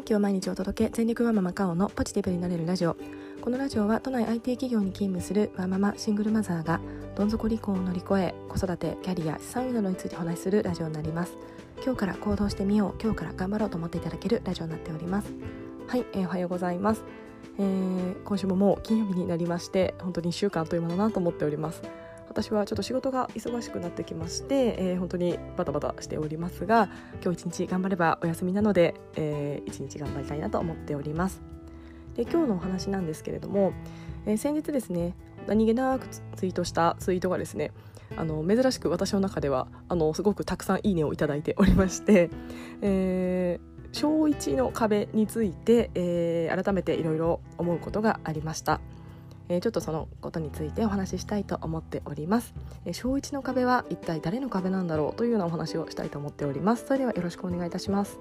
元気を毎日お届け。全力ワママカオのポジティブになれるラジオ。このラジオは都内 IT 企業に勤務するワンママシングルマザーがどん底離婚を乗り越え子育てキャリア資産運などについてお話しするラジオになります。今日から行動してみよう今日から頑張ろうと思っていただけるラジオになっております。はい、えー、おはようございます。えー、今週ももう金曜日になりまして本当に1週間というものだなと思っております。私はちょっと仕事が忙しくなってきまして、えー、本当にバタバタしておりますが今日一日頑張ればお休みなので、えー、一日頑張りたいなと思っておりますで今日のお話なんですけれども、えー、先日ですね何気なくツイートしたツイートがですねあの珍しく私の中ではあのすごくたくさんいいねをいただいておりまして、えー、小1の壁について、えー、改めていろいろ思うことがありました。え、ちょっとそのことについてお話ししたいと思っております、え、小1の壁は一体誰の壁なんだろうというようなお話をしたいと思っております。それではよろしくお願いいたします。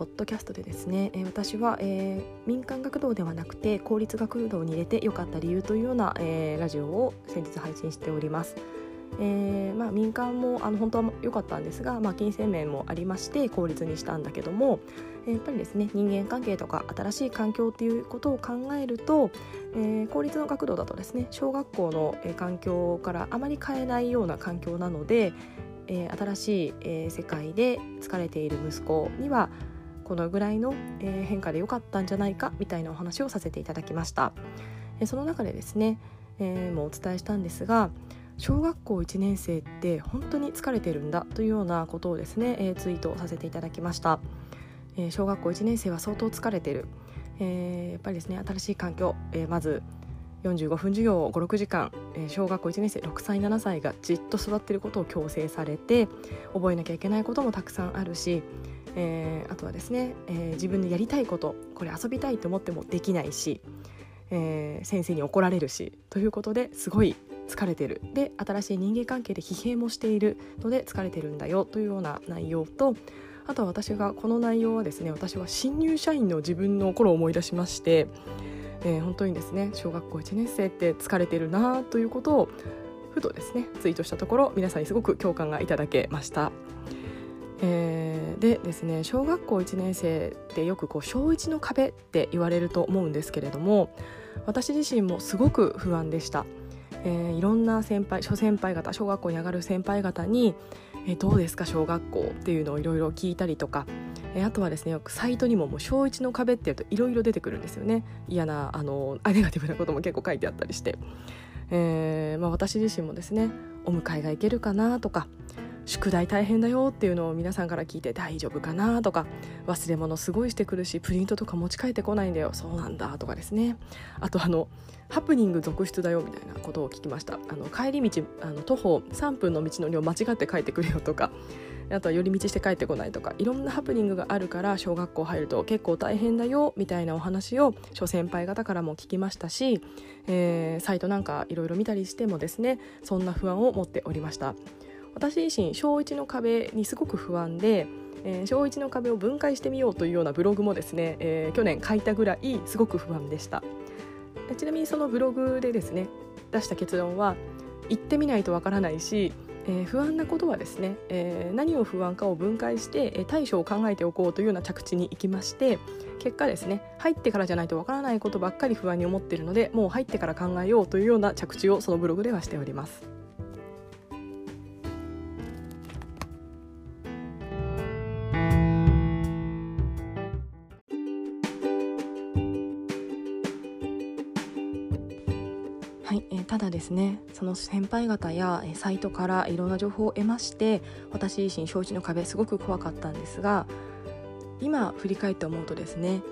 ポッドキャストでですね、えー、私は、えー、民間学童ではなくて公立学童に入れてよかった理由というような、えー、ラジオを先日配信しております。えーまあ、民間もあの本当は良かったんですが、まあ、金銭面もありまして公立にしたんだけども、えー、やっぱりですね人間関係とか新しい環境っていうことを考えると、えー、公立の学童だとですね小学校の、えー、環境からあまり変えないような環境なので、えー、新しい、えー、世界で疲れている息子にはこのぐらいの、え、変化で良かったんじゃないかみたいなお話をさせていただきました、え、その中でですね、えー、もうお伝えしたんですが小学校1年生って本当に疲れてるんだというようなことをですね、え、ツイートさせていただきました、え、小学校1年生は相当疲れてる、えー、やっぱりですね新しい環境、え、まず45分授業を56時間、えー、小学校1年生6歳7歳がじっと座っていることを強制されて覚えなきゃいけないこともたくさんあるし、えー、あとはですね、えー、自分でやりたいことこれ遊びたいと思ってもできないし、えー、先生に怒られるしということですごい疲れてる。で新しい人間関係で疲弊もしている。ので疲れてるんだよ。というような内容とあとは私がこの内容はですね私は新入社員の自分の頃を思い出しましてえー、本当にですね小学校1年生って疲れてるなということをふとですねツイートしたところ皆さんにすごく共感がいただけました。えー、でですね小学校1年生ってよくこう小1の壁って言われると思うんですけれども私自身もすごく不安でした。えー、いろんな先輩諸先輩方小学校に上がる先輩方に「えー、どうですか小学校」っていうのをいろいろ聞いたりとかえあとはですねよくサイトにももう小1の壁っていうといろいろ出てくるんですよね嫌なあのネガティブなことも結構書いてあったりして、えーまあ、私自身もですねお迎えが行けるかなとか宿題大変だよっていうのを皆さんから聞いて大丈夫かなとか忘れ物すごいしてくるしプリントとか持ち帰ってこないんだよ。そうなんだとかですね。あとあのハプニング続出だよみたいなことを聞きました。あの帰り道あの徒歩3分の道のりを間違って帰ってくるよとかあとは寄り道して帰ってこないとかいろんなハプニングがあるから小学校入ると結構大変だよみたいなお話を諸先輩方からも聞きましたし、えー、サイトなんかいろいろ見たりしてもですねそんな不安を持っておりました。私自身小1の壁にすごく不安でえー、小1の壁を分解してみようというようなブログもですね、えー、去年書いたぐらいすごく不安でしたちなみにそのブログでですね出した結論は行ってみないとわからないしえー、不安なことはですね、えー、何を不安かを分解して、えー、対処を考えておこうというような着地に行きまして結果ですね入ってからじゃないとわからないことばっかり不安に思っているのでもう入ってから考えようというような着地をそのブログではしております。ただですねその先輩方や、サイトからいろんな情報を得まして私自身承知の壁すごく怖かったんですが今振り返って思うとですね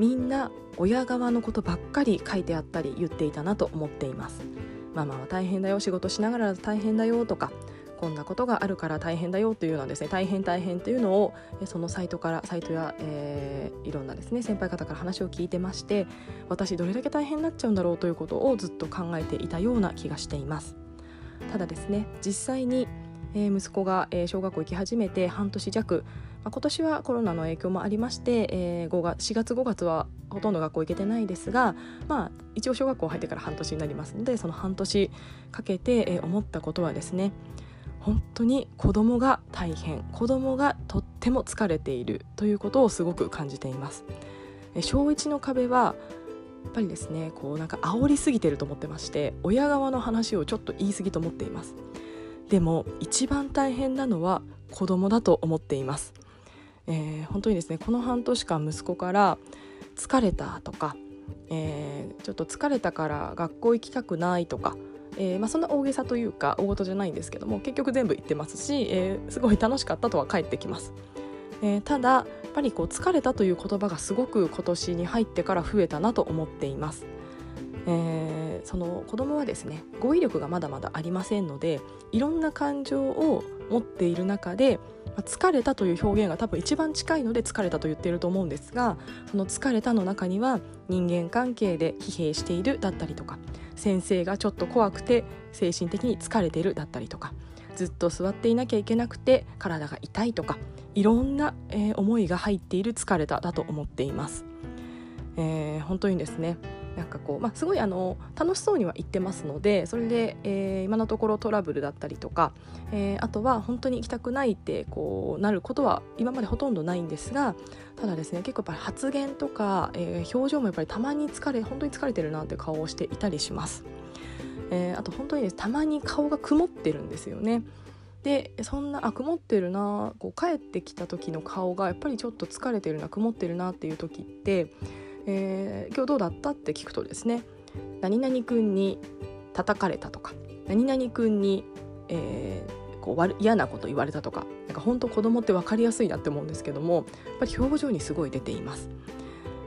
みんな親側のことばっかり書いてあったり言っていたなと思っています。ママは大変だよ仕事しながら大変だよとかこんなことがあるから大変だよというのはですね大変大変というのをそのサイトからサイトや、えー、いろんなですね先輩方から話を聞いてまして私どれだけ大変になっちゃうんだろうということをずっと考えていたような気がしています。ただですね実際にえー、息子が、えー、小学校行き始めて半年弱、まあ、今年はコロナの影響もありまして、えー、5月4月5月はほとんど学校行けてないですが、まあ、一応小学校入ってから半年になりますのでその半年かけて、えー、思ったことはですね本当に子供が大変子供がとっても疲れているということをすごく感じています。小1の壁はやっぱりですねこうなんか煽りすぎてると思ってまして親側の話をちょっと言い過ぎと思っていますでも一番大変なのは子供だと思っています、えー、本当にですねこの半年間息子から疲れたとか、えー、ちょっと疲れたから学校行きたくないとかえーまあ、そんな大げさというか大事じゃないんですけども結局全部言ってますし、えー、すごい楽しかったとは返ってきます、えー、ただやっぱりこう疲れたという言葉がすごく今年に入ってから増えたなと思っています。えー、その子供はですね語彙力がまだまだありませんのでいろんな感情を持っている中で疲れたという表現が多分一番近いので疲れたと言っていると思うんですがその疲れたの中には人間関係で疲弊しているだったりとか先生がちょっと怖くて精神的に疲れているだったりとかずっと座っていなきゃいけなくて体が痛いとかいろんな、えー、思いが入っている疲れただと思っています。えー、本当にですねなんかこう、まあ、すごいあの楽しそうには言ってますのでそれで、えー、今のところトラブルだったりとか、えー、あとは本当に行きたくないってこうなることは今までほとんどないんですがただですね結構やっぱり発言とか、えー、表情もやっぱりたまに疲れ本当に疲れてるなって顔をしていたりします。えー、あと本当にですたまに顔が曇ってるんですよね。でそんなあ曇ってるなこう帰ってきた時の顔がやっぱりちょっと疲れてるな曇ってるなっていう時ってえー、今日どうだった？って聞くとですね何々君に叩かれたとか何々君に、えー、こう嫌なこと言われたとかなんか本当子供って分かりやすいなって思うんですけどもやっぱり表情にすごい出ています。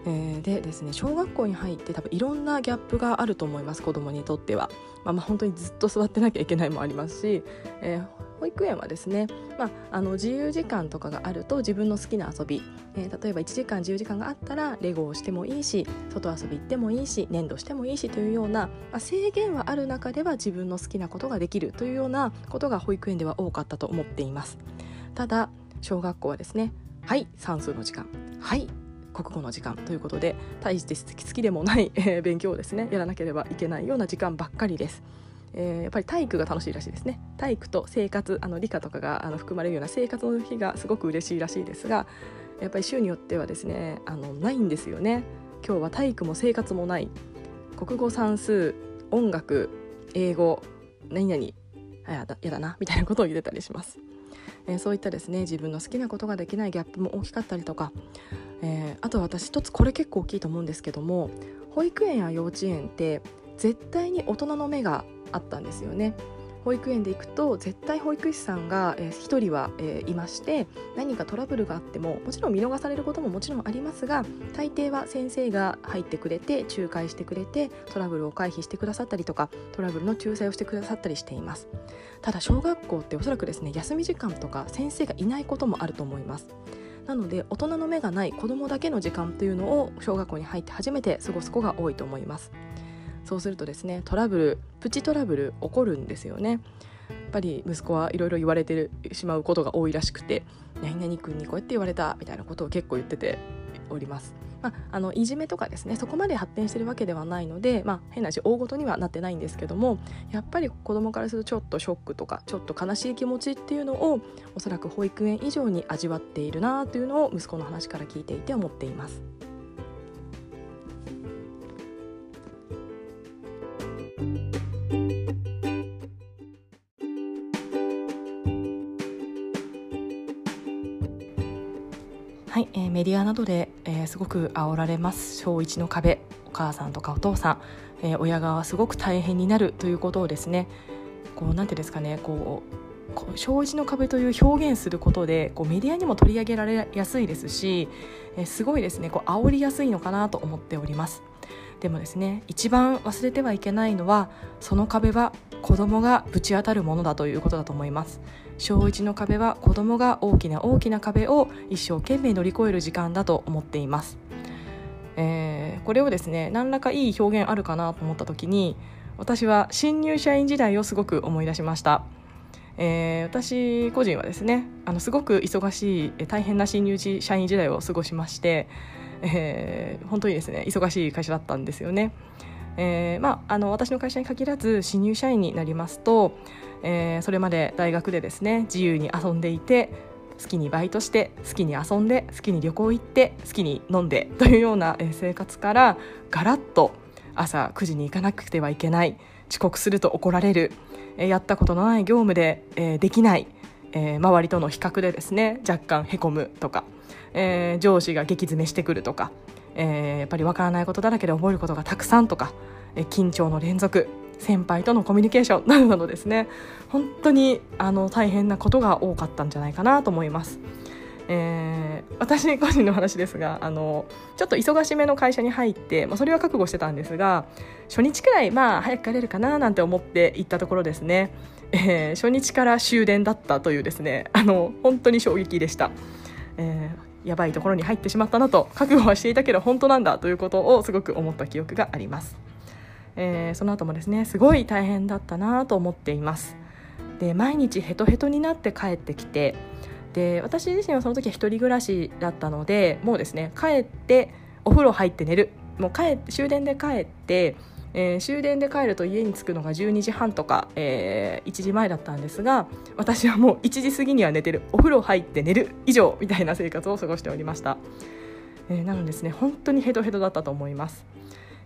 えー、でですね小学校に入って多分いろんなギャップがあると思います子供にとっては、まあ、まあ本当にずっと座ってなきゃいけないもありますし、えー、保育園はですね、まあ、あの自由時間とかがあると自分の好きな遊び、えー、例えば1時間自由時間があったらレゴをしてもいいし外遊び行ってもいいし粘土してもいいしというような、まあ、制限はある中では自分の好きなことができるというようなことが保育園では多かったと思っていますただ小学校はですねはい算数の時間はい国語の時間ということで大して好きでもない、えー、勉強をですねやらなければいけないような時間ばっかりです。えー、やっぱり体育が楽しいらしいですね。体育と生活あの理科とかがあの含まれるような生活の日がすごく嬉しいらしいですがやっぱり週によってはですねあのないんですよね。今日は体育も生活もない。国語算数音楽英語何々。やだやだな。みたいなことを言ってたりします、えー、そういったですね自分の好きなことができないギャップも大きかったりとか、えー、あと私一つこれ結構大きいと思うんですけども保育園や幼稚園って絶対に大人の目があったんですよね。保育園で行くと絶対保育士さんが、えー、1人は、えー、いまして何かトラブルがあってももちろん見逃されることももちろんありますが大抵は先生が入ってくれて仲介してくれてトラブルを回避してくださったりとかトラブルの仲裁をしてくださったりしています。ただ小学校っておそらくですね休み時間とか先生がいないこともあると思います。なので大人の目がない子どもだけの時間というのを小学校に入って初めて過ごす子が多いと思います。そうするとですねトラブルプチトラブル起こるんですよねやっぱり息子はいろいろ言われてしまうことが多いらしくて「何々君にこうやって言われた」みたいなことを結構言ってております。まあ、あのいじめとかですねそこまで発展してるわけではないので、まあ、変な話大ごとにはなってないんですけどもやっぱり子どもからするとちょっとショックとかちょっと悲しい気持ちっていうのをおそらく保育園以上に味わっているなというのを息子の話から聞いていて思っています。メディアなどで、えー、すごく煽られます。小1の壁。お母さんとかお父さん、えー、親側はすごく大変になるということをですねこうなんてですかねこう小1の壁という表現することでこうメディアにも取り上げられやすいですし、すごいですねこう煽りやすいのかなと思っております。でもですね一番忘れてはいけないのはその壁は子供がぶち当たるものだということだと思います。小1の壁は子供が大きな大きな壁を一生懸命乗り越える時間だと思っています、えー、これをですね何らかいい表現あるかなと思った時に私は新入社員時代をすごく思い出しました。えー、私個人はですねあのすごく忙しい大変な新入社員時代を過ごしまして、えー、本当にですね忙しい会社だったんですよね。えーまあ、あの私の会社に限らず新入社員になりますと、えー、それまで大学でですね自由に遊んでいて好きにバイトして好きに遊んで好きに旅行行って好きに飲んでというような生活からガラッと朝9時に行かなくてはいけない遅刻すると怒られるやったことのない業務でできない周りとの比較でですね若干へこむとか上司が激詰めしてくるとかやっぱりわからないことだらけで覚えることがたくさんとか緊張の連続先輩とのコミュニケーションなどなどですね本当にあの大変なことが多かったんじゃないかなと思います。えー、私個人の話ですがあのちょっと忙しめの会社に入って、まあ、それは覚悟してたんですが初日くらいまあ早く帰れるかななんて思って行ったところですね、えー、初日から終電だったというですねあの本当に衝撃でした。えー、やばいところに入ってしまったなと覚悟はしていたけど本当なんだということをすごく思った記憶があります、えー、その後もですねすごい大変だったなと思っています。で毎日ヘトヘトになって帰ってきてで私自身はその時は一人暮らしだったのでもうですね帰ってお風呂入って寝る。もう帰終電で帰って、えー、終電で帰ると家に着くのが12時半とか、えー、1時前だったんですが私はもう1時過ぎには寝てる。お風呂入って寝る以上みたいな生活を過ごしておりました、えー、なのですね本当にヘトヘトだったと思います。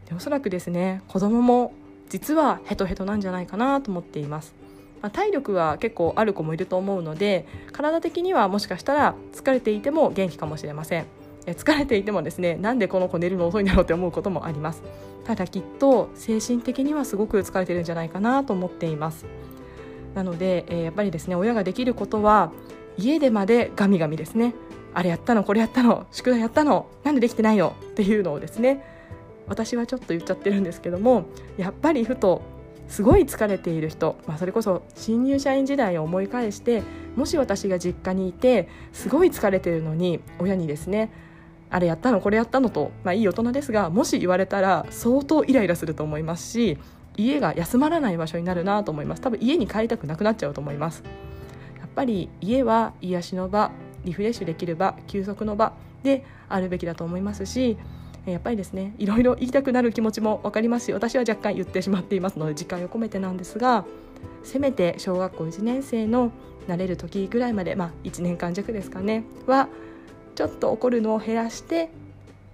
でおそらくですね子供も実はヘトヘトなんじゃないかなと思っています。ま、体力は結構ある子もいると思うので体的にはもしかしたら疲れていても元気かもしれません。疲れていてもですねなんでこの子寝るの遅いんだろうって思うこともあります。ただきっと精神的にはすごく疲れてるんじゃないかなと思っています。なので、え、やっぱりですね親ができることは家でまでガミガミですね。あれやったのこれやったの宿題やったのなんでできてないよっていうのをですね私はちょっと言っちゃってるんですけどもやっぱりふとすごい疲れている人、まあ、それこそ新入社員時代を思い返してもし私が実家にいてすごい疲れてるのに親にですねあれやったのこれやったのと、まあ、いい大人ですがもし言われたら相当イライラすると思いますし家が休まらない場所になるなと思います。多分家に帰りたくなくなっちゃうと思います。やっぱり家は癒しの場リフレッシュできる場休息の場であるべきだと思いますしやっぱりですねいろいろ言いたくなる気持ちも分かりますし私は若干言ってしまっていますので時間を込めてなんですがせめて小学校1年生の慣れる時ぐらいまで、まあ、1年間弱ですかねはちょっと怒るのを減らして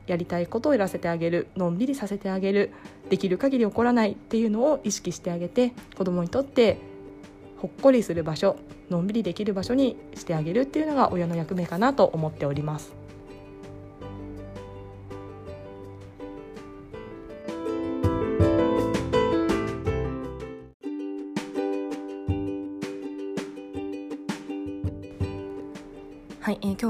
やりたいことをやらせてあげるのんびりさせてあげるできる限り怒らないっていうのを意識してあげて子どもにとってほっこりする場所のんびりできる場所にしてあげるっていうのが親の役目かなと思っております。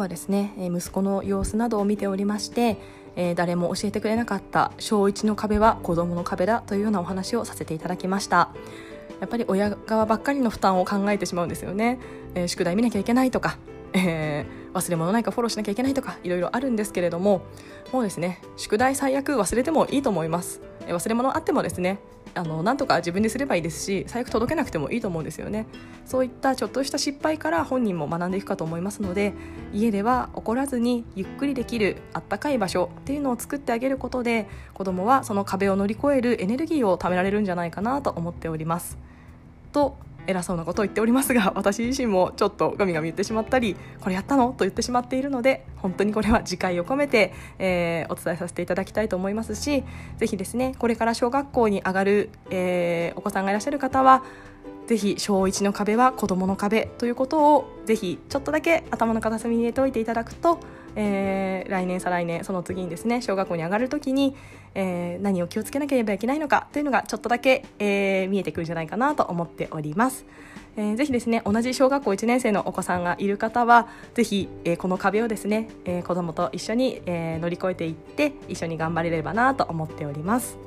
は、ですね、息子の様子などを見ておりまして、え、誰も教えてくれなかった小1の壁は子供の壁だというようなお話をさせていただきました。やっぱり親側ばっかりの負担を考えてしまうんですよね、え、宿題見なきゃいけないとか、えー、忘れ物ないかフォローしなきゃいけないとかいろいろあるんですけれどももうですね宿題最悪忘れてもいいと思います。忘れ物あってもですねあのなんとか自分ですればいいですし最悪届けなくてもいいと思うんですよね。そういったちょっとした失敗から本人も学んでいくかと思いますので家では怒らずにゆっくりできるあったかい場所っていうのを作ってあげることで子どもはその壁を乗り越えるエネルギーを貯められるんじゃないかなと思っております。と偉そうなことを言っておりますが私自身もちょっとガミガミ言ってしまったりこれやったの？と言ってしまっているので本当にこれは自戒を込めて、えー、お伝えさせていただきたいと思いますしぜひですねこれから小学校に上がる、えー、お子さんがいらっしゃる方はぜひ小1の壁は子どもの壁ということをぜひちょっとだけ頭の片隅に入れておいていただくと、えー、来年再来年その次にですね小学校に上がる時に、えー、何を気をつけなければいけないのかというのがちょっとだけ、えー、見えてくるんじゃないかなと思っております。えー、ぜひですね同じ小学校1年生のお子さんがいる方はぜひ、えー、この壁をですね、えー、子どもと一緒に、えー、乗り越えていって一緒に頑張れればなと思っております。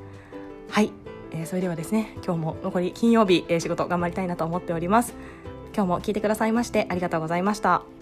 はいえー、それではですね今日も残り金曜日、えー、仕事頑張りたいなと思っております今日も聞いてくださいましてありがとうございました